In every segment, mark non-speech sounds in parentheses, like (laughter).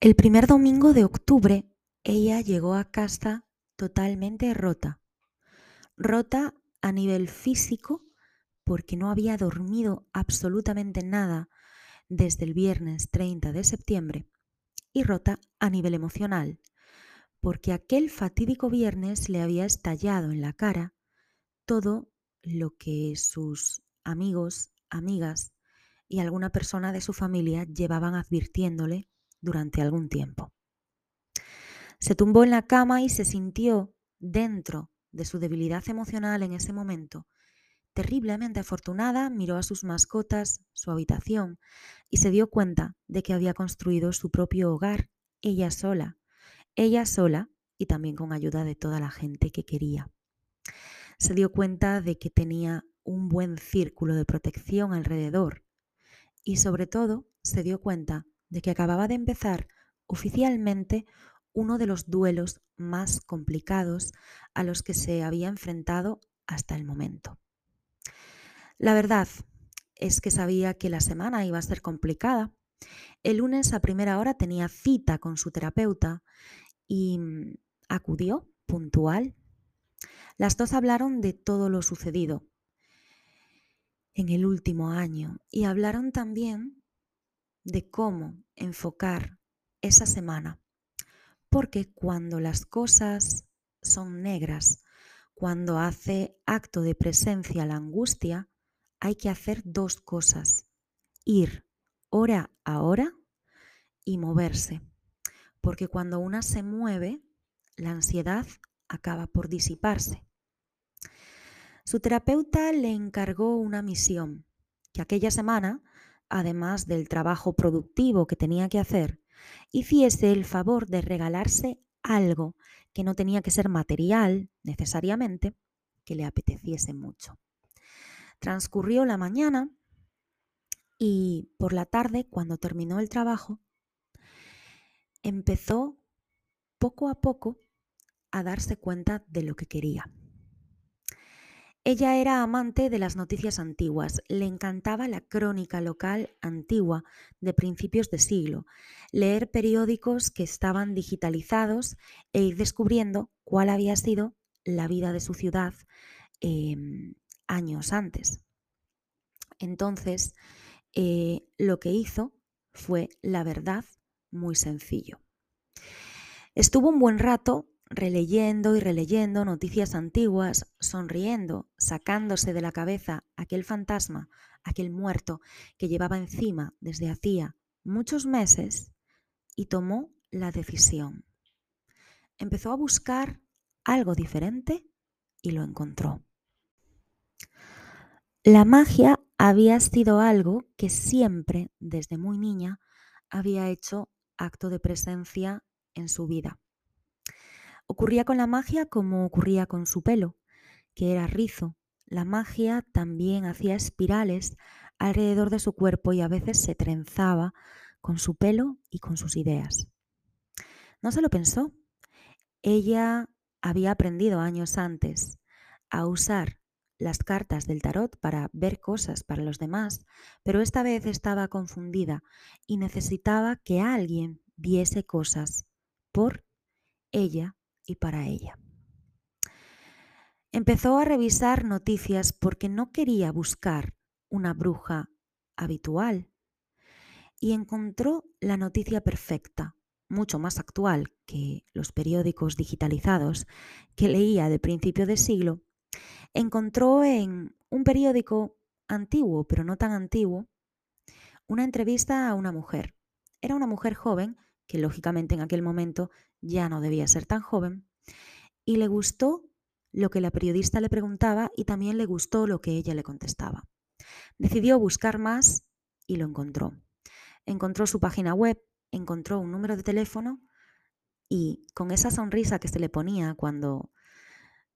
El primer domingo de octubre ella llegó a casa totalmente rota. Rota a nivel físico porque no había dormido absolutamente nada desde el viernes 30 de septiembre y rota a nivel emocional porque aquel fatídico viernes le había estallado en la cara todo lo que sus amigos, amigas y alguna persona de su familia llevaban advirtiéndole durante algún tiempo. Se tumbó en la cama y se sintió dentro de su debilidad emocional en ese momento. Terriblemente afortunada, miró a sus mascotas, su habitación, y se dio cuenta de que había construido su propio hogar, ella sola, ella sola y también con ayuda de toda la gente que quería. Se dio cuenta de que tenía un buen círculo de protección alrededor y sobre todo se dio cuenta de que acababa de empezar oficialmente uno de los duelos más complicados a los que se había enfrentado hasta el momento. La verdad es que sabía que la semana iba a ser complicada. El lunes a primera hora tenía cita con su terapeuta y mm, acudió puntual. Las dos hablaron de todo lo sucedido en el último año y hablaron también de cómo enfocar esa semana porque cuando las cosas son negras, cuando hace acto de presencia la angustia, hay que hacer dos cosas. Ir hora a hora y moverse. Porque cuando una se mueve, la ansiedad acaba por disiparse. Su terapeuta le encargó una misión, que aquella semana, además del trabajo productivo que tenía que hacer, hiciese el favor de regalarse algo que no tenía que ser material necesariamente, que le apeteciese mucho. Transcurrió la mañana y por la tarde, cuando terminó el trabajo, empezó poco a poco a darse cuenta de lo que quería. Ella era amante de las noticias antiguas, le encantaba la crónica local antigua de principios de siglo, leer periódicos que estaban digitalizados e ir descubriendo cuál había sido la vida de su ciudad em, años antes. Entonces, eh, lo que hizo fue, la verdad, muy sencillo. Estuvo un buen rato releyendo y releyendo noticias antiguas, sonriendo, sacándose de la cabeza aquel fantasma, aquel muerto que llevaba encima desde hacía muchos meses, y tomó la decisión. Empezó a buscar algo diferente y lo encontró. La magia había sido algo que siempre, desde muy niña, había hecho acto de presencia en su vida. Ocurría con la magia como ocurría con su pelo, que era rizo. La magia también hacía espirales alrededor de su cuerpo y a veces se trenzaba con su pelo y con sus ideas. No se lo pensó. Ella había aprendido años antes a usar las cartas del tarot para ver cosas para los demás, pero esta vez estaba confundida y necesitaba que alguien viese cosas por ella y para ella. Empezó a revisar noticias porque no quería buscar una bruja habitual y encontró la noticia perfecta, mucho más actual que los periódicos digitalizados que leía de principio de siglo, encontró en un periódico antiguo, pero no tan antiguo, una entrevista a una mujer. Era una mujer joven, que lógicamente en aquel momento ya no debía ser tan joven, y le gustó lo que la periodista le preguntaba y también le gustó lo que ella le contestaba. Decidió buscar más y lo encontró. Encontró su página web, encontró un número de teléfono y con esa sonrisa que se le ponía cuando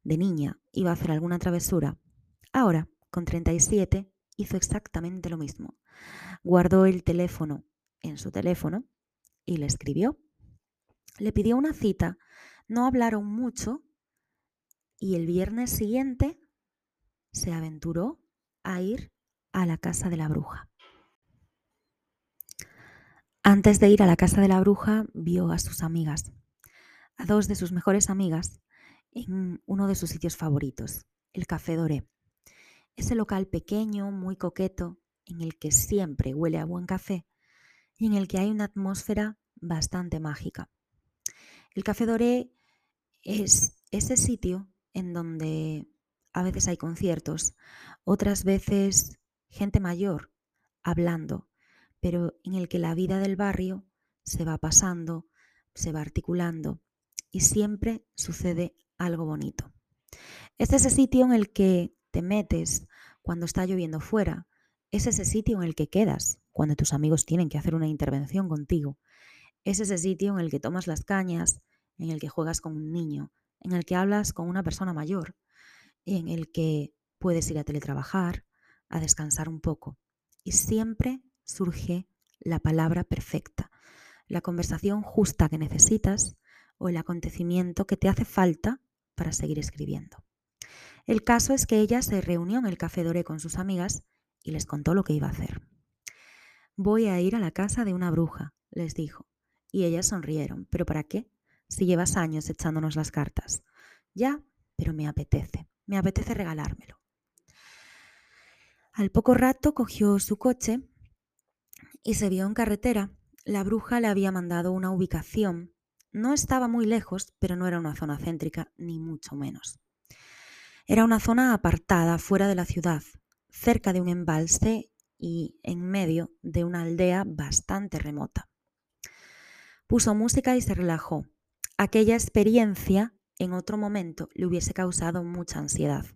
de niña iba a hacer alguna travesura, ahora, con 37, hizo exactamente lo mismo. Guardó el teléfono en su teléfono y le escribió le pidió una cita, no hablaron mucho y el viernes siguiente se aventuró a ir a la casa de la bruja. Antes de ir a la casa de la bruja, vio a sus amigas, a dos de sus mejores amigas, en uno de sus sitios favoritos, el Café Doré. Ese local pequeño, muy coqueto, en el que siempre huele a buen café y en el que hay una atmósfera bastante mágica. El Café Doré es ese sitio en donde a veces hay conciertos, otras veces gente mayor hablando, pero en el que la vida del barrio se va pasando, se va articulando y siempre sucede algo bonito. Es ese sitio en el que te metes cuando está lloviendo fuera, es ese sitio en el que quedas cuando tus amigos tienen que hacer una intervención contigo, es ese sitio en el que tomas las cañas, en el que juegas con un niño, en el que hablas con una persona mayor, en el que puedes ir a teletrabajar, a descansar un poco. Y siempre surge la palabra perfecta, la conversación justa que necesitas o el acontecimiento que te hace falta para seguir escribiendo. El caso es que ella se reunió en el Café Doré con sus amigas y les contó lo que iba a hacer. Voy a ir a la casa de una bruja, les dijo. Y ellas sonrieron. ¿Pero para qué? Si llevas años echándonos las cartas. Ya, pero me apetece. Me apetece regalármelo. Al poco rato cogió su coche y se vio en carretera. La bruja le había mandado una ubicación. No estaba muy lejos, pero no era una zona céntrica, ni mucho menos. Era una zona apartada, fuera de la ciudad, cerca de un embalse y en medio de una aldea bastante remota. Puso música y se relajó. Aquella experiencia en otro momento le hubiese causado mucha ansiedad.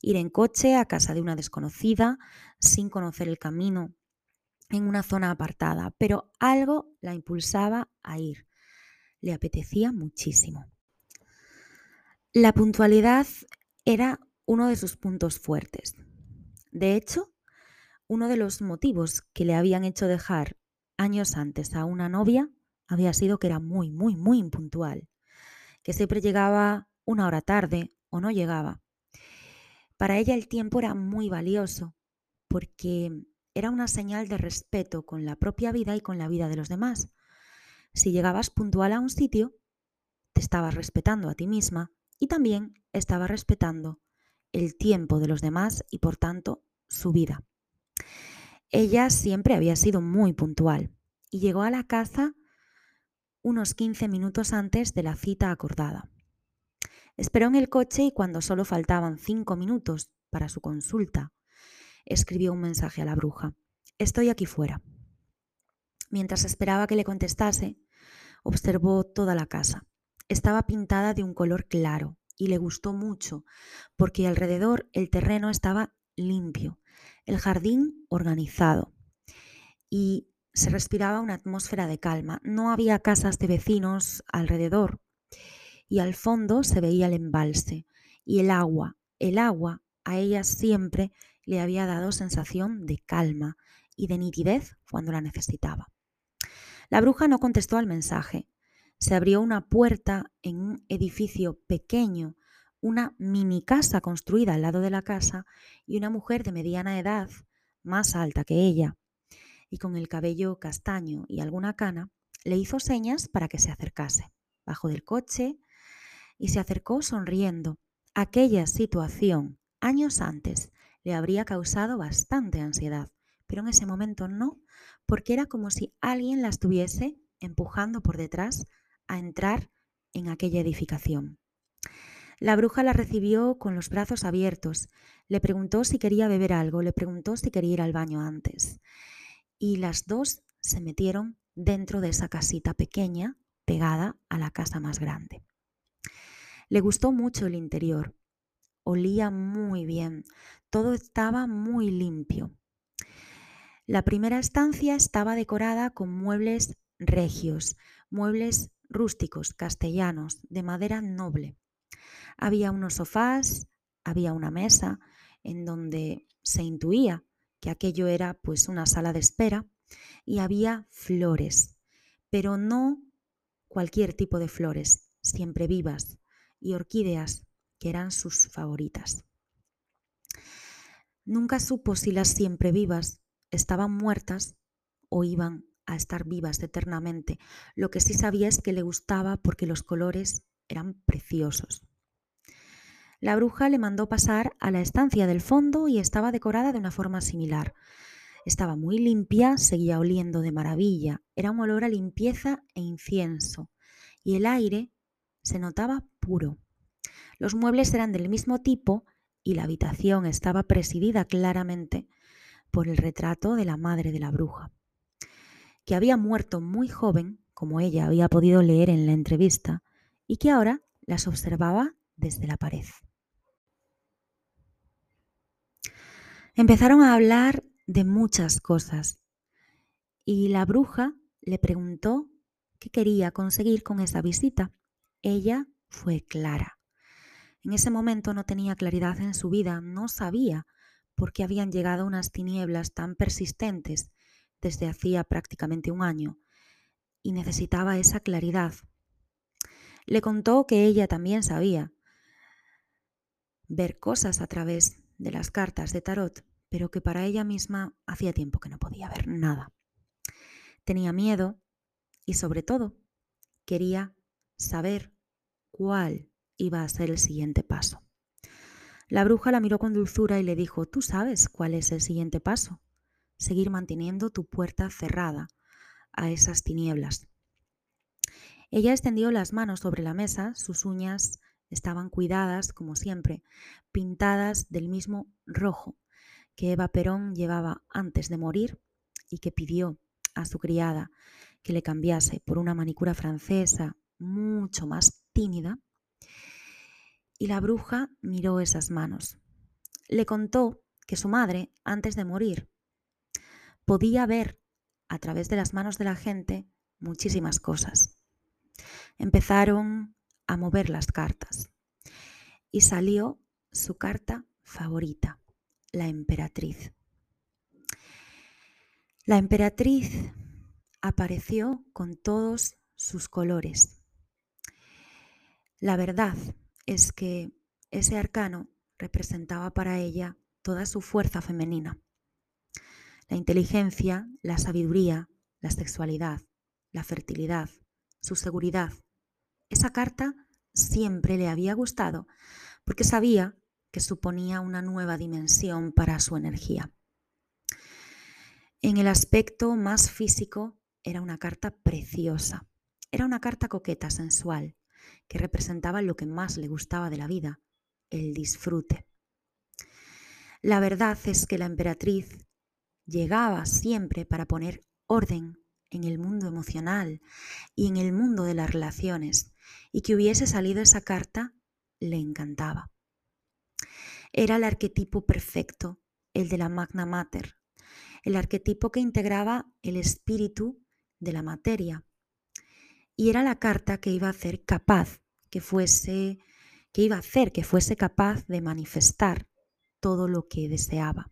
Ir en coche a casa de una desconocida, sin conocer el camino, en una zona apartada, pero algo la impulsaba a ir. Le apetecía muchísimo. La puntualidad era uno de sus puntos fuertes. De hecho, uno de los motivos que le habían hecho dejar años antes a una novia había sido que era muy, muy, muy impuntual que siempre llegaba una hora tarde o no llegaba. Para ella el tiempo era muy valioso porque era una señal de respeto con la propia vida y con la vida de los demás. Si llegabas puntual a un sitio, te estabas respetando a ti misma y también estabas respetando el tiempo de los demás y por tanto su vida. Ella siempre había sido muy puntual y llegó a la casa unos 15 minutos antes de la cita acordada. Esperó en el coche y cuando solo faltaban cinco minutos para su consulta, escribió un mensaje a la bruja. Estoy aquí fuera. Mientras esperaba que le contestase, observó toda la casa. Estaba pintada de un color claro y le gustó mucho porque alrededor el terreno estaba limpio, el jardín organizado y se respiraba una atmósfera de calma. No había casas de vecinos alrededor y al fondo se veía el embalse y el agua. El agua a ella siempre le había dado sensación de calma y de nitidez cuando la necesitaba. La bruja no contestó al mensaje. Se abrió una puerta en un edificio pequeño, una mini casa construida al lado de la casa y una mujer de mediana edad, más alta que ella, y con el cabello castaño y alguna cana, le hizo señas para que se acercase. Bajó del coche y se acercó sonriendo. Aquella situación, años antes, le habría causado bastante ansiedad, pero en ese momento no, porque era como si alguien la estuviese empujando por detrás a entrar en aquella edificación. La bruja la recibió con los brazos abiertos, le preguntó si quería beber algo, le preguntó si quería ir al baño antes y las dos se metieron dentro de esa casita pequeña pegada a la casa más grande. Le gustó mucho el interior, olía muy bien, todo estaba muy limpio. La primera estancia estaba decorada con muebles regios, muebles rústicos, castellanos, de madera noble. Había unos sofás, había una mesa en donde se intuía que aquello era pues una sala de espera y había flores, pero no cualquier tipo de flores, siempre vivas, y orquídeas, que eran sus favoritas. Nunca supo si las siempre vivas estaban muertas o iban a estar vivas eternamente. Lo que sí sabía es que le gustaba porque los colores eran preciosos. La bruja le mandó pasar a la estancia del fondo y estaba decorada de una forma similar. Estaba muy limpia, seguía oliendo de maravilla. Era un olor a limpieza e incienso. Y el aire se notaba puro. Los muebles eran del mismo tipo y la habitación estaba presidida claramente por el retrato de la madre de la bruja, que había muerto muy joven, como ella había podido leer en la entrevista, y que ahora las observaba desde la pared. Empezaron a hablar de muchas cosas y la bruja le preguntó qué quería conseguir con esa visita. Ella fue clara. En ese momento no tenía claridad en su vida, no sabía por qué habían llegado unas tinieblas tan persistentes desde hacía prácticamente un año y necesitaba esa claridad. Le contó que ella también sabía ver cosas a través de las cartas de tarot, pero que para ella misma hacía tiempo que no podía ver nada. Tenía miedo y sobre todo quería saber cuál iba a ser el siguiente paso. La bruja la miró con dulzura y le dijo, tú sabes cuál es el siguiente paso, seguir manteniendo tu puerta cerrada a esas tinieblas. Ella extendió las manos sobre la mesa, sus uñas estaban cuidadas, como siempre, pintadas del mismo rojo que Eva Perón llevaba antes de morir y que pidió a su criada que le cambiase por una manicura francesa mucho más tímida. Y la bruja miró esas manos. Le contó que su madre, antes de morir, podía ver a través de las manos de la gente muchísimas cosas. Empezaron a mover las cartas y salió su carta favorita, la emperatriz. La emperatriz apareció con todos sus colores. La verdad es que ese arcano representaba para ella toda su fuerza femenina. La inteligencia, la sabiduría, la sexualidad, la fertilidad, su seguridad. Esa carta siempre le había gustado porque sabía que suponía una nueva dimensión para su energía. En el aspecto más físico era una carta preciosa. Era una carta coqueta, sensual, que representaba lo que más le gustaba de la vida, el disfrute. La verdad es que la emperatriz llegaba siempre para poner orden en el mundo emocional y en el mundo de las relaciones, y que hubiese salido esa carta le encantaba. Era el arquetipo perfecto, el de la Magna Mater, el arquetipo que integraba el espíritu de la materia. Y era la carta que iba a hacer capaz, que fuese, que iba a hacer que fuese capaz de manifestar todo lo que deseaba.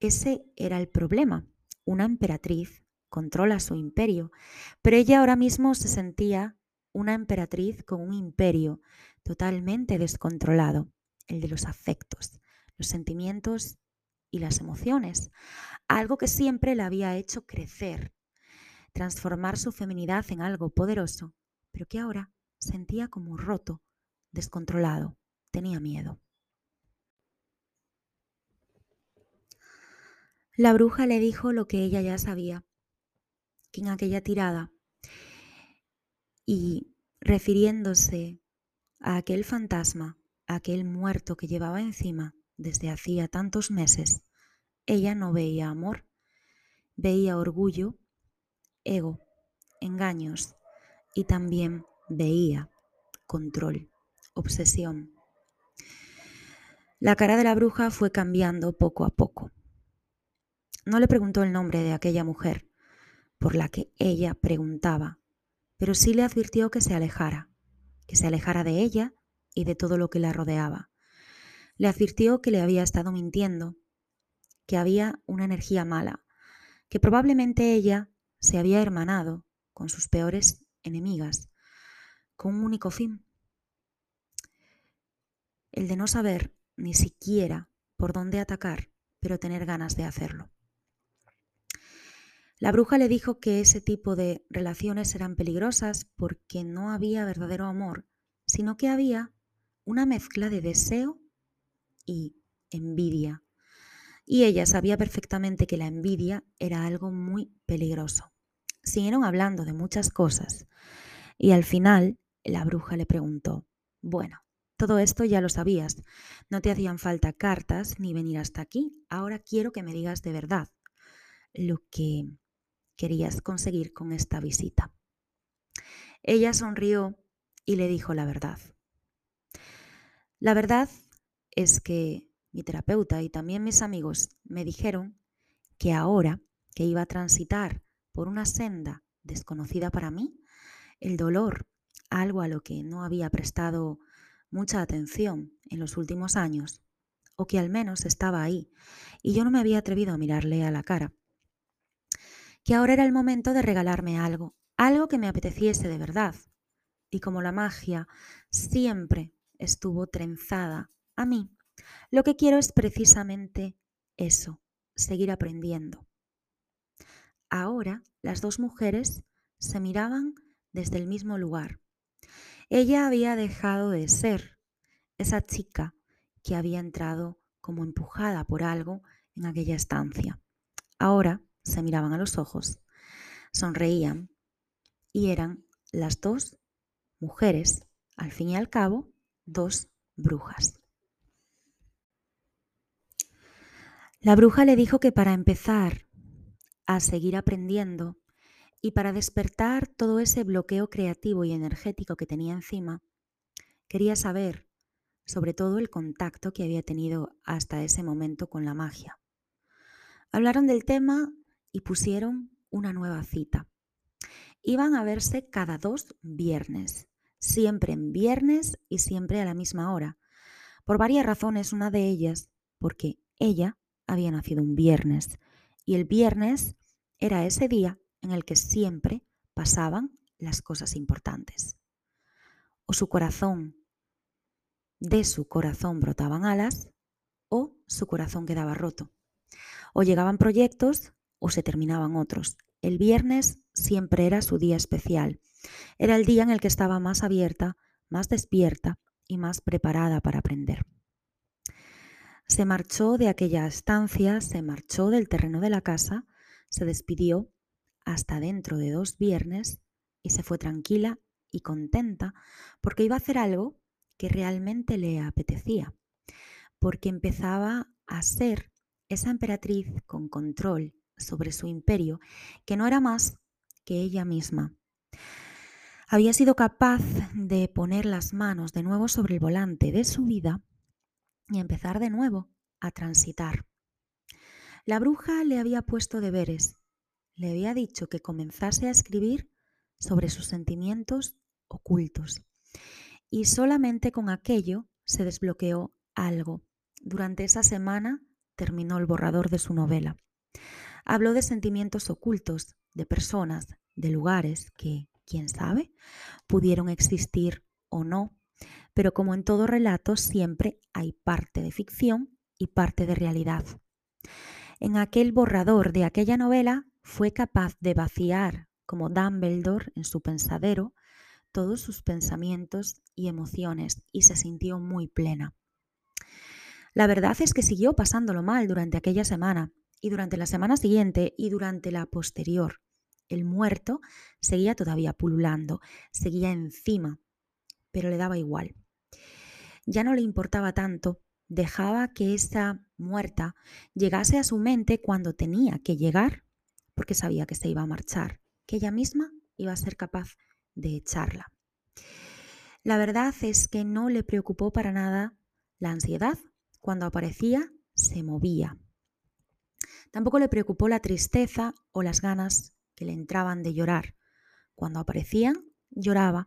Ese era el problema. Una emperatriz controla su imperio, pero ella ahora mismo se sentía una emperatriz con un imperio totalmente descontrolado el de los afectos, los sentimientos y las emociones, algo que siempre la había hecho crecer, transformar su feminidad en algo poderoso, pero que ahora sentía como roto, descontrolado, tenía miedo. La bruja le dijo lo que ella ya sabía, que en aquella tirada, y refiriéndose a aquel fantasma aquel muerto que llevaba encima desde hacía tantos meses, ella no veía amor, veía orgullo, ego, engaños y también veía control, obsesión. La cara de la bruja fue cambiando poco a poco. No le preguntó el nombre de aquella mujer por la que ella preguntaba, pero sí le advirtió que se alejara, que se alejara de ella y de todo lo que la rodeaba. Le advirtió que le había estado mintiendo, que había una energía mala, que probablemente ella se había hermanado con sus peores enemigas, con un único fin, el de no saber ni siquiera por dónde atacar, pero tener ganas de hacerlo. La bruja le dijo que ese tipo de relaciones eran peligrosas porque no había verdadero amor, sino que había una mezcla de deseo y envidia. Y ella sabía perfectamente que la envidia era algo muy peligroso. Siguieron hablando de muchas cosas y al final la bruja le preguntó, bueno, todo esto ya lo sabías, no te hacían falta cartas ni venir hasta aquí, ahora quiero que me digas de verdad lo que querías conseguir con esta visita. Ella sonrió y le dijo la verdad. La verdad es que mi terapeuta y también mis amigos me dijeron que ahora que iba a transitar por una senda desconocida para mí, el dolor, algo a lo que no había prestado mucha atención en los últimos años, o que al menos estaba ahí, y yo no me había atrevido a mirarle a la cara, que ahora era el momento de regalarme algo, algo que me apeteciese de verdad. Y como la magia siempre estuvo trenzada a mí, lo que quiero es precisamente eso, seguir aprendiendo. Ahora las dos mujeres se miraban desde el mismo lugar. Ella había dejado de ser esa chica que había entrado como empujada por algo en aquella estancia. Ahora se miraban a los ojos, sonreían y eran las dos mujeres, al fin y al cabo, dos brujas. La bruja le dijo que para empezar a seguir aprendiendo y para despertar todo ese bloqueo creativo y energético que tenía encima, quería saber sobre todo el contacto que había tenido hasta ese momento con la magia. Hablaron del tema y pusieron una nueva cita. Iban a verse cada dos viernes, siempre en viernes y siempre a la misma hora. Por varias razones, una de ellas porque ella había nacido un viernes y el viernes era ese día en el que siempre pasaban las cosas importantes. O su corazón, de su corazón brotaban alas, o su corazón quedaba roto. O llegaban proyectos o se terminaban otros. El viernes siempre era su día especial. Era el día en el que estaba más abierta, más despierta y más preparada para aprender. Se marchó de aquella estancia, se marchó del terreno de la casa, se despidió hasta dentro de dos viernes y se fue tranquila y contenta porque iba a hacer algo que realmente le apetecía, porque empezaba a ser esa emperatriz con control sobre su imperio, que no era más que ella misma. Había sido capaz de poner las manos de nuevo sobre el volante de su vida y empezar de nuevo a transitar. La bruja le había puesto deberes, le había dicho que comenzase a escribir sobre sus sentimientos ocultos. Y solamente con aquello se desbloqueó algo. Durante esa semana terminó el borrador de su novela. Habló de sentimientos ocultos, de personas, de lugares que, quién sabe, pudieron existir o no, pero como en todo relato siempre hay parte de ficción y parte de realidad. En aquel borrador de aquella novela fue capaz de vaciar, como Dumbledore en su pensadero, todos sus pensamientos y emociones y se sintió muy plena. La verdad es que siguió pasándolo mal durante aquella semana, y durante la semana siguiente y durante la posterior. El muerto seguía todavía pululando, seguía encima, pero le daba igual. Ya no le importaba tanto, dejaba que esa muerta llegase a su mente cuando tenía que llegar, porque sabía que se iba a marchar, que ella misma iba a ser capaz de echarla. La verdad es que no le preocupó para nada la ansiedad. Cuando aparecía, se movía, Tampoco le preocupó la tristeza o las ganas que le entraban de llorar. Cuando aparecían, lloraba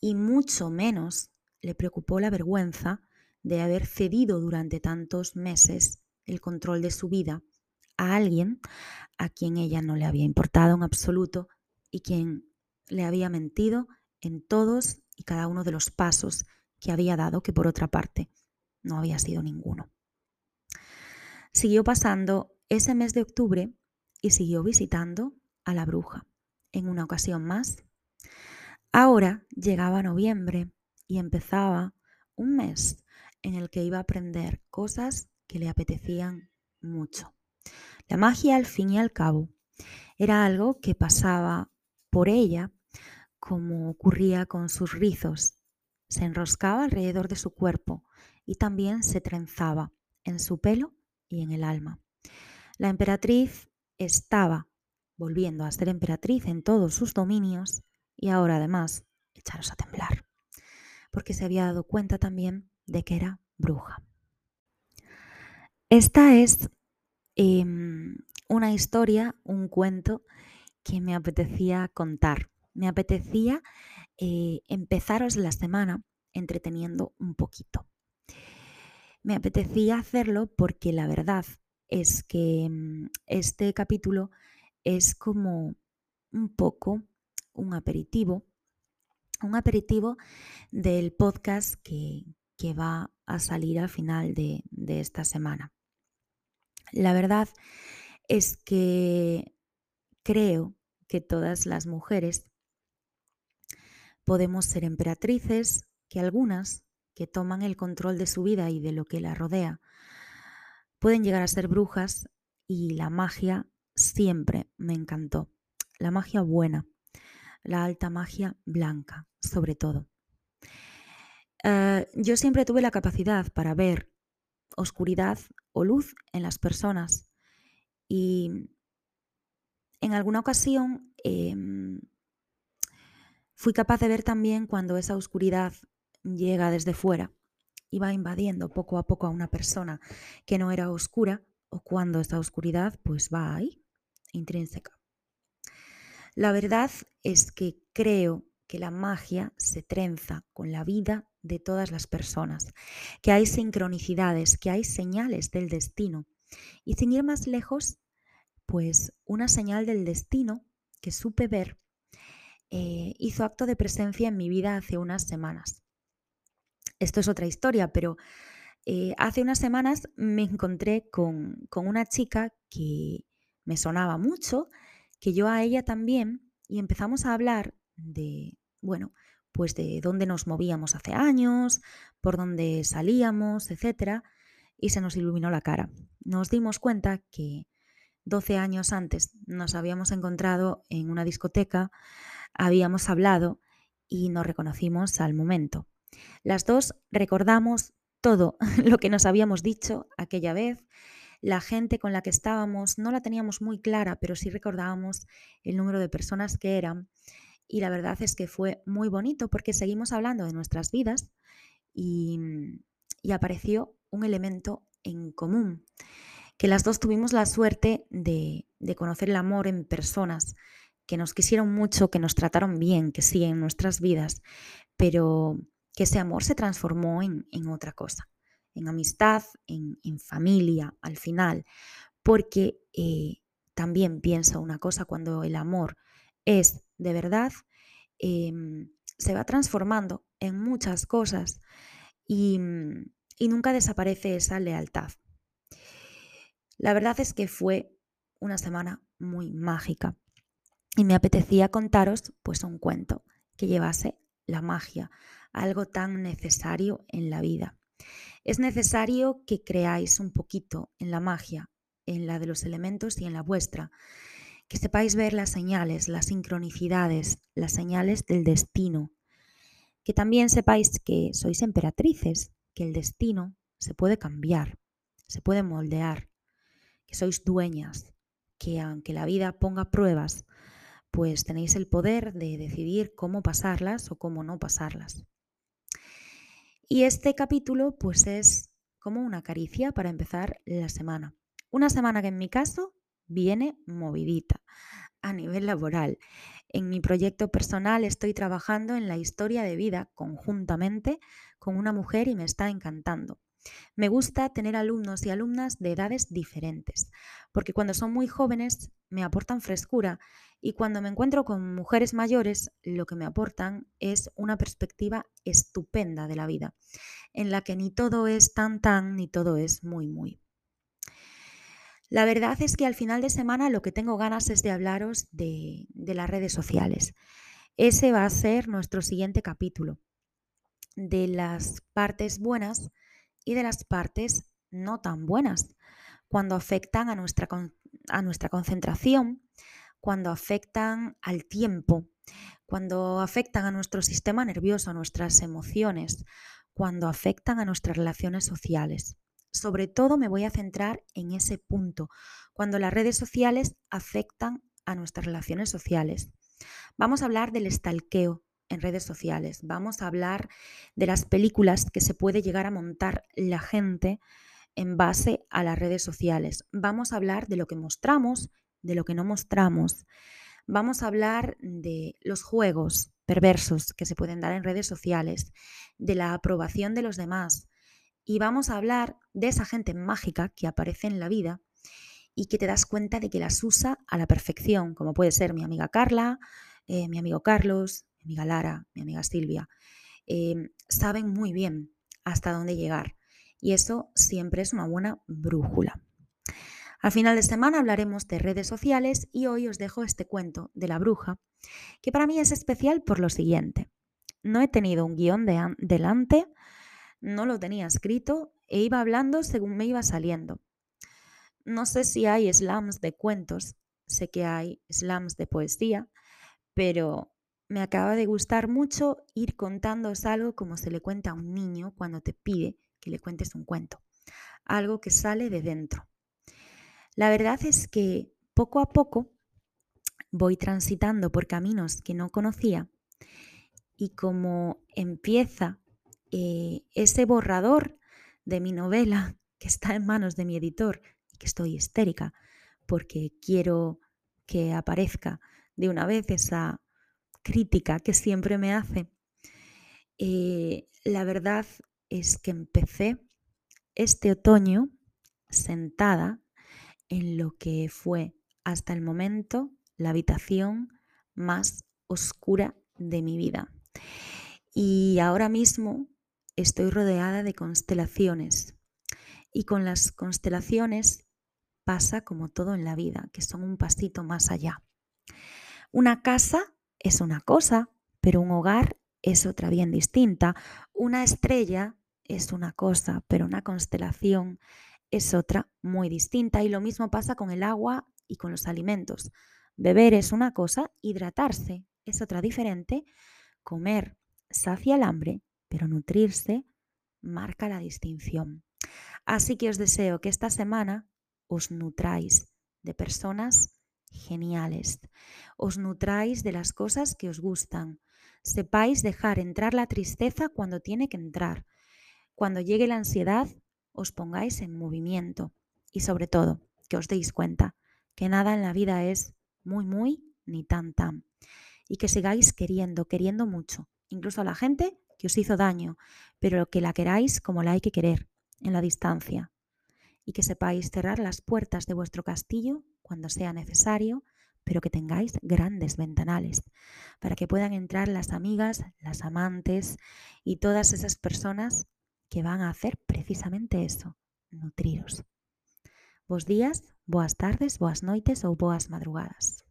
y mucho menos le preocupó la vergüenza de haber cedido durante tantos meses el control de su vida a alguien a quien ella no le había importado en absoluto y quien le había mentido en todos y cada uno de los pasos que había dado, que por otra parte no había sido ninguno. Siguió pasando ese mes de octubre y siguió visitando a la bruja en una ocasión más. Ahora llegaba noviembre y empezaba un mes en el que iba a aprender cosas que le apetecían mucho. La magia, al fin y al cabo, era algo que pasaba por ella como ocurría con sus rizos. Se enroscaba alrededor de su cuerpo y también se trenzaba en su pelo y en el alma. La emperatriz estaba volviendo a ser emperatriz en todos sus dominios y ahora además echaros a temblar, porque se había dado cuenta también de que era bruja. Esta es em, una historia, un cuento que me apetecía contar. Me apetecía eh, empezaros la semana entreteniendo un poquito. Me apetecía hacerlo porque la verdad es que em, este capítulo es como un poco un aperitivo, un aperitivo del podcast que, va a salir al final de, de esta semana. La verdad es que creo que todas las mujeres podemos ser emperatrices, que algunas que toman el control de su vida y de lo que la rodea pueden llegar a ser brujas y la magia siempre me encantó. La magia buena, la alta magia blanca, sobre todo. Eh, yo siempre tuve la capacidad para ver oscuridad o luz en las personas y en alguna ocasión em, fui capaz de ver también cuando esa oscuridad llega desde fuera va invadiendo poco a poco a una persona que no era oscura o cuando esa oscuridad pues va ahí intrínseca. La verdad es que creo que la magia se trenza con la vida de todas las personas, que hay sincronicidades, que hay señales del destino. Y sin ir más lejos, pues una señal del destino que supe ver eh, hizo acto de presencia en mi vida hace unas semanas. Esto es otra historia, pero eh, hace unas semanas me encontré con, con una chica que me sonaba mucho, que yo a ella también, y empezamos a hablar de, bueno, pues de dónde nos movíamos hace años, por dónde salíamos, etcétera, y se nos iluminó la cara. Nos dimos cuenta que 12 años antes nos habíamos encontrado en una discoteca, habíamos hablado y nos reconocimos al momento. Las dos recordamos todo (laughs) lo que nos habíamos dicho aquella vez, la gente con la que estábamos no la teníamos muy clara, pero sí recordábamos el número de personas que eran. Y la verdad es que fue muy bonito porque seguimos hablando de nuestras vidas y, apareció un elemento en común, que las dos tuvimos la suerte de, conocer el amor en personas que nos quisieron mucho, que nos trataron bien, que sí, en nuestras vidas, pero que ese amor se transformó en otra cosa en amistad, en, familia, al final, porque eh, también pienso una cosa, cuando el amor es de verdad, em, se va transformando en muchas cosas y, y nunca desaparece esa lealtad. La verdad es que fue una semana muy mágica y me apetecía contaros pues un cuento que llevase la magia, algo tan necesario en la vida. Es necesario que creáis un poquito en la magia, en la de los elementos y en la vuestra, que sepáis ver las señales, las sincronicidades, las señales del destino, que también sepáis que sois emperatrices, que el destino se puede cambiar, se puede moldear, que sois dueñas, que aunque la vida ponga pruebas, pues tenéis el poder de decidir cómo pasarlas o cómo no pasarlas. Y este capítulo pues es como una caricia para empezar la semana. Una semana que en mi caso viene movidita a nivel laboral. En mi proyecto personal estoy trabajando en la historia de vida conjuntamente con una mujer y me está encantando. Me gusta tener alumnos y alumnas de edades diferentes, porque cuando son muy jóvenes me aportan frescura y cuando me encuentro con mujeres mayores lo que me aportan es una perspectiva estupenda de la vida, en la que ni todo es tan tan ni todo es muy muy. La verdad es que al final de semana lo que tengo ganas es de hablaros de, de las redes sociales. Ese va a ser nuestro siguiente capítulo, de las partes buenas y de las partes no tan buenas, cuando afectan a nuestra, a nuestra concentración, cuando afectan al tiempo, cuando afectan a nuestro sistema nervioso, a nuestras emociones, cuando afectan a nuestras relaciones sociales. Sobre todo me voy a centrar en ese punto, cuando las redes sociales afectan a nuestras relaciones sociales. Vamos a hablar del estalqueo en redes sociales, vamos a hablar de las películas que se puede llegar a montar la gente en base a las redes sociales. Vamos a hablar de lo que mostramos, de lo que no mostramos. Vamos a hablar de los juegos perversos que se pueden dar en redes sociales, de la aprobación de los demás. Y vamos a hablar de esa gente mágica que aparece en la vida y que te das cuenta de que las usa a la perfección, como puede ser mi amiga Carla, eh, mi amigo Carlos, mi amiga Lara, mi amiga Silvia, em, saben muy bien hasta dónde llegar. Y eso siempre es una buena brújula. Al final de semana hablaremos de redes sociales y hoy os dejo este cuento de la bruja, que para mí es especial por lo siguiente. No he tenido un guion de delante, no lo tenía escrito e iba hablando según me iba saliendo. No sé si hay slams de cuentos, sé que hay slams de poesía, pero me acaba de gustar mucho ir contándoos algo como se le cuenta a un niño cuando te pide que le cuentes un cuento, algo que sale de dentro. La verdad es que poco a poco voy transitando por caminos que no conocía y como empieza eh, ese borrador de mi novela (laughs) que está en manos de mi editor y que estoy histérica porque quiero que aparezca de una vez esa crítica que siempre me hace, eh, la verdad es que empecé este otoño sentada en lo que fue hasta el momento la habitación más oscura de mi vida. Y ahora mismo estoy rodeada de constelaciones. Y con las constelaciones pasa como todo en la vida, que son un pasito más allá. Una casa es una cosa, pero un hogar es otra bien distinta. Una estrella es una cosa, pero una constelación es otra muy distinta. Y lo mismo pasa con el agua y con los alimentos. Beber es una cosa, hidratarse es otra diferente. Comer sacia el hambre, pero nutrirse marca la distinción. Así que os deseo que esta semana os nutráis de personas geniales. Os nutráis de las cosas que os gustan. Sepáis dejar entrar la tristeza cuando tiene que entrar. Cuando llegue la ansiedad, os pongáis en movimiento. Y sobre todo, que os deis cuenta que nada en la vida es muy, muy, ni tan, tan. Y que sigáis queriendo, queriendo mucho, incluso a la gente que os hizo daño, pero que la queráis como la hay que querer, en la distancia. Y que sepáis cerrar las puertas de vuestro castillo cuando sea necesario, pero que tengáis grandes ventanales para que puedan entrar las amigas, las amantes y todas esas personas que van a hacer precisamente eso, nutriros. Bos días, boas tardes, boas noites ou boas madrugadas.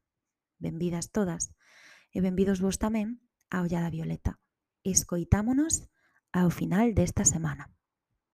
Benvidas todas e benvidos vos tamén a Ollada Violeta. Escoitámonos ao final desta semana.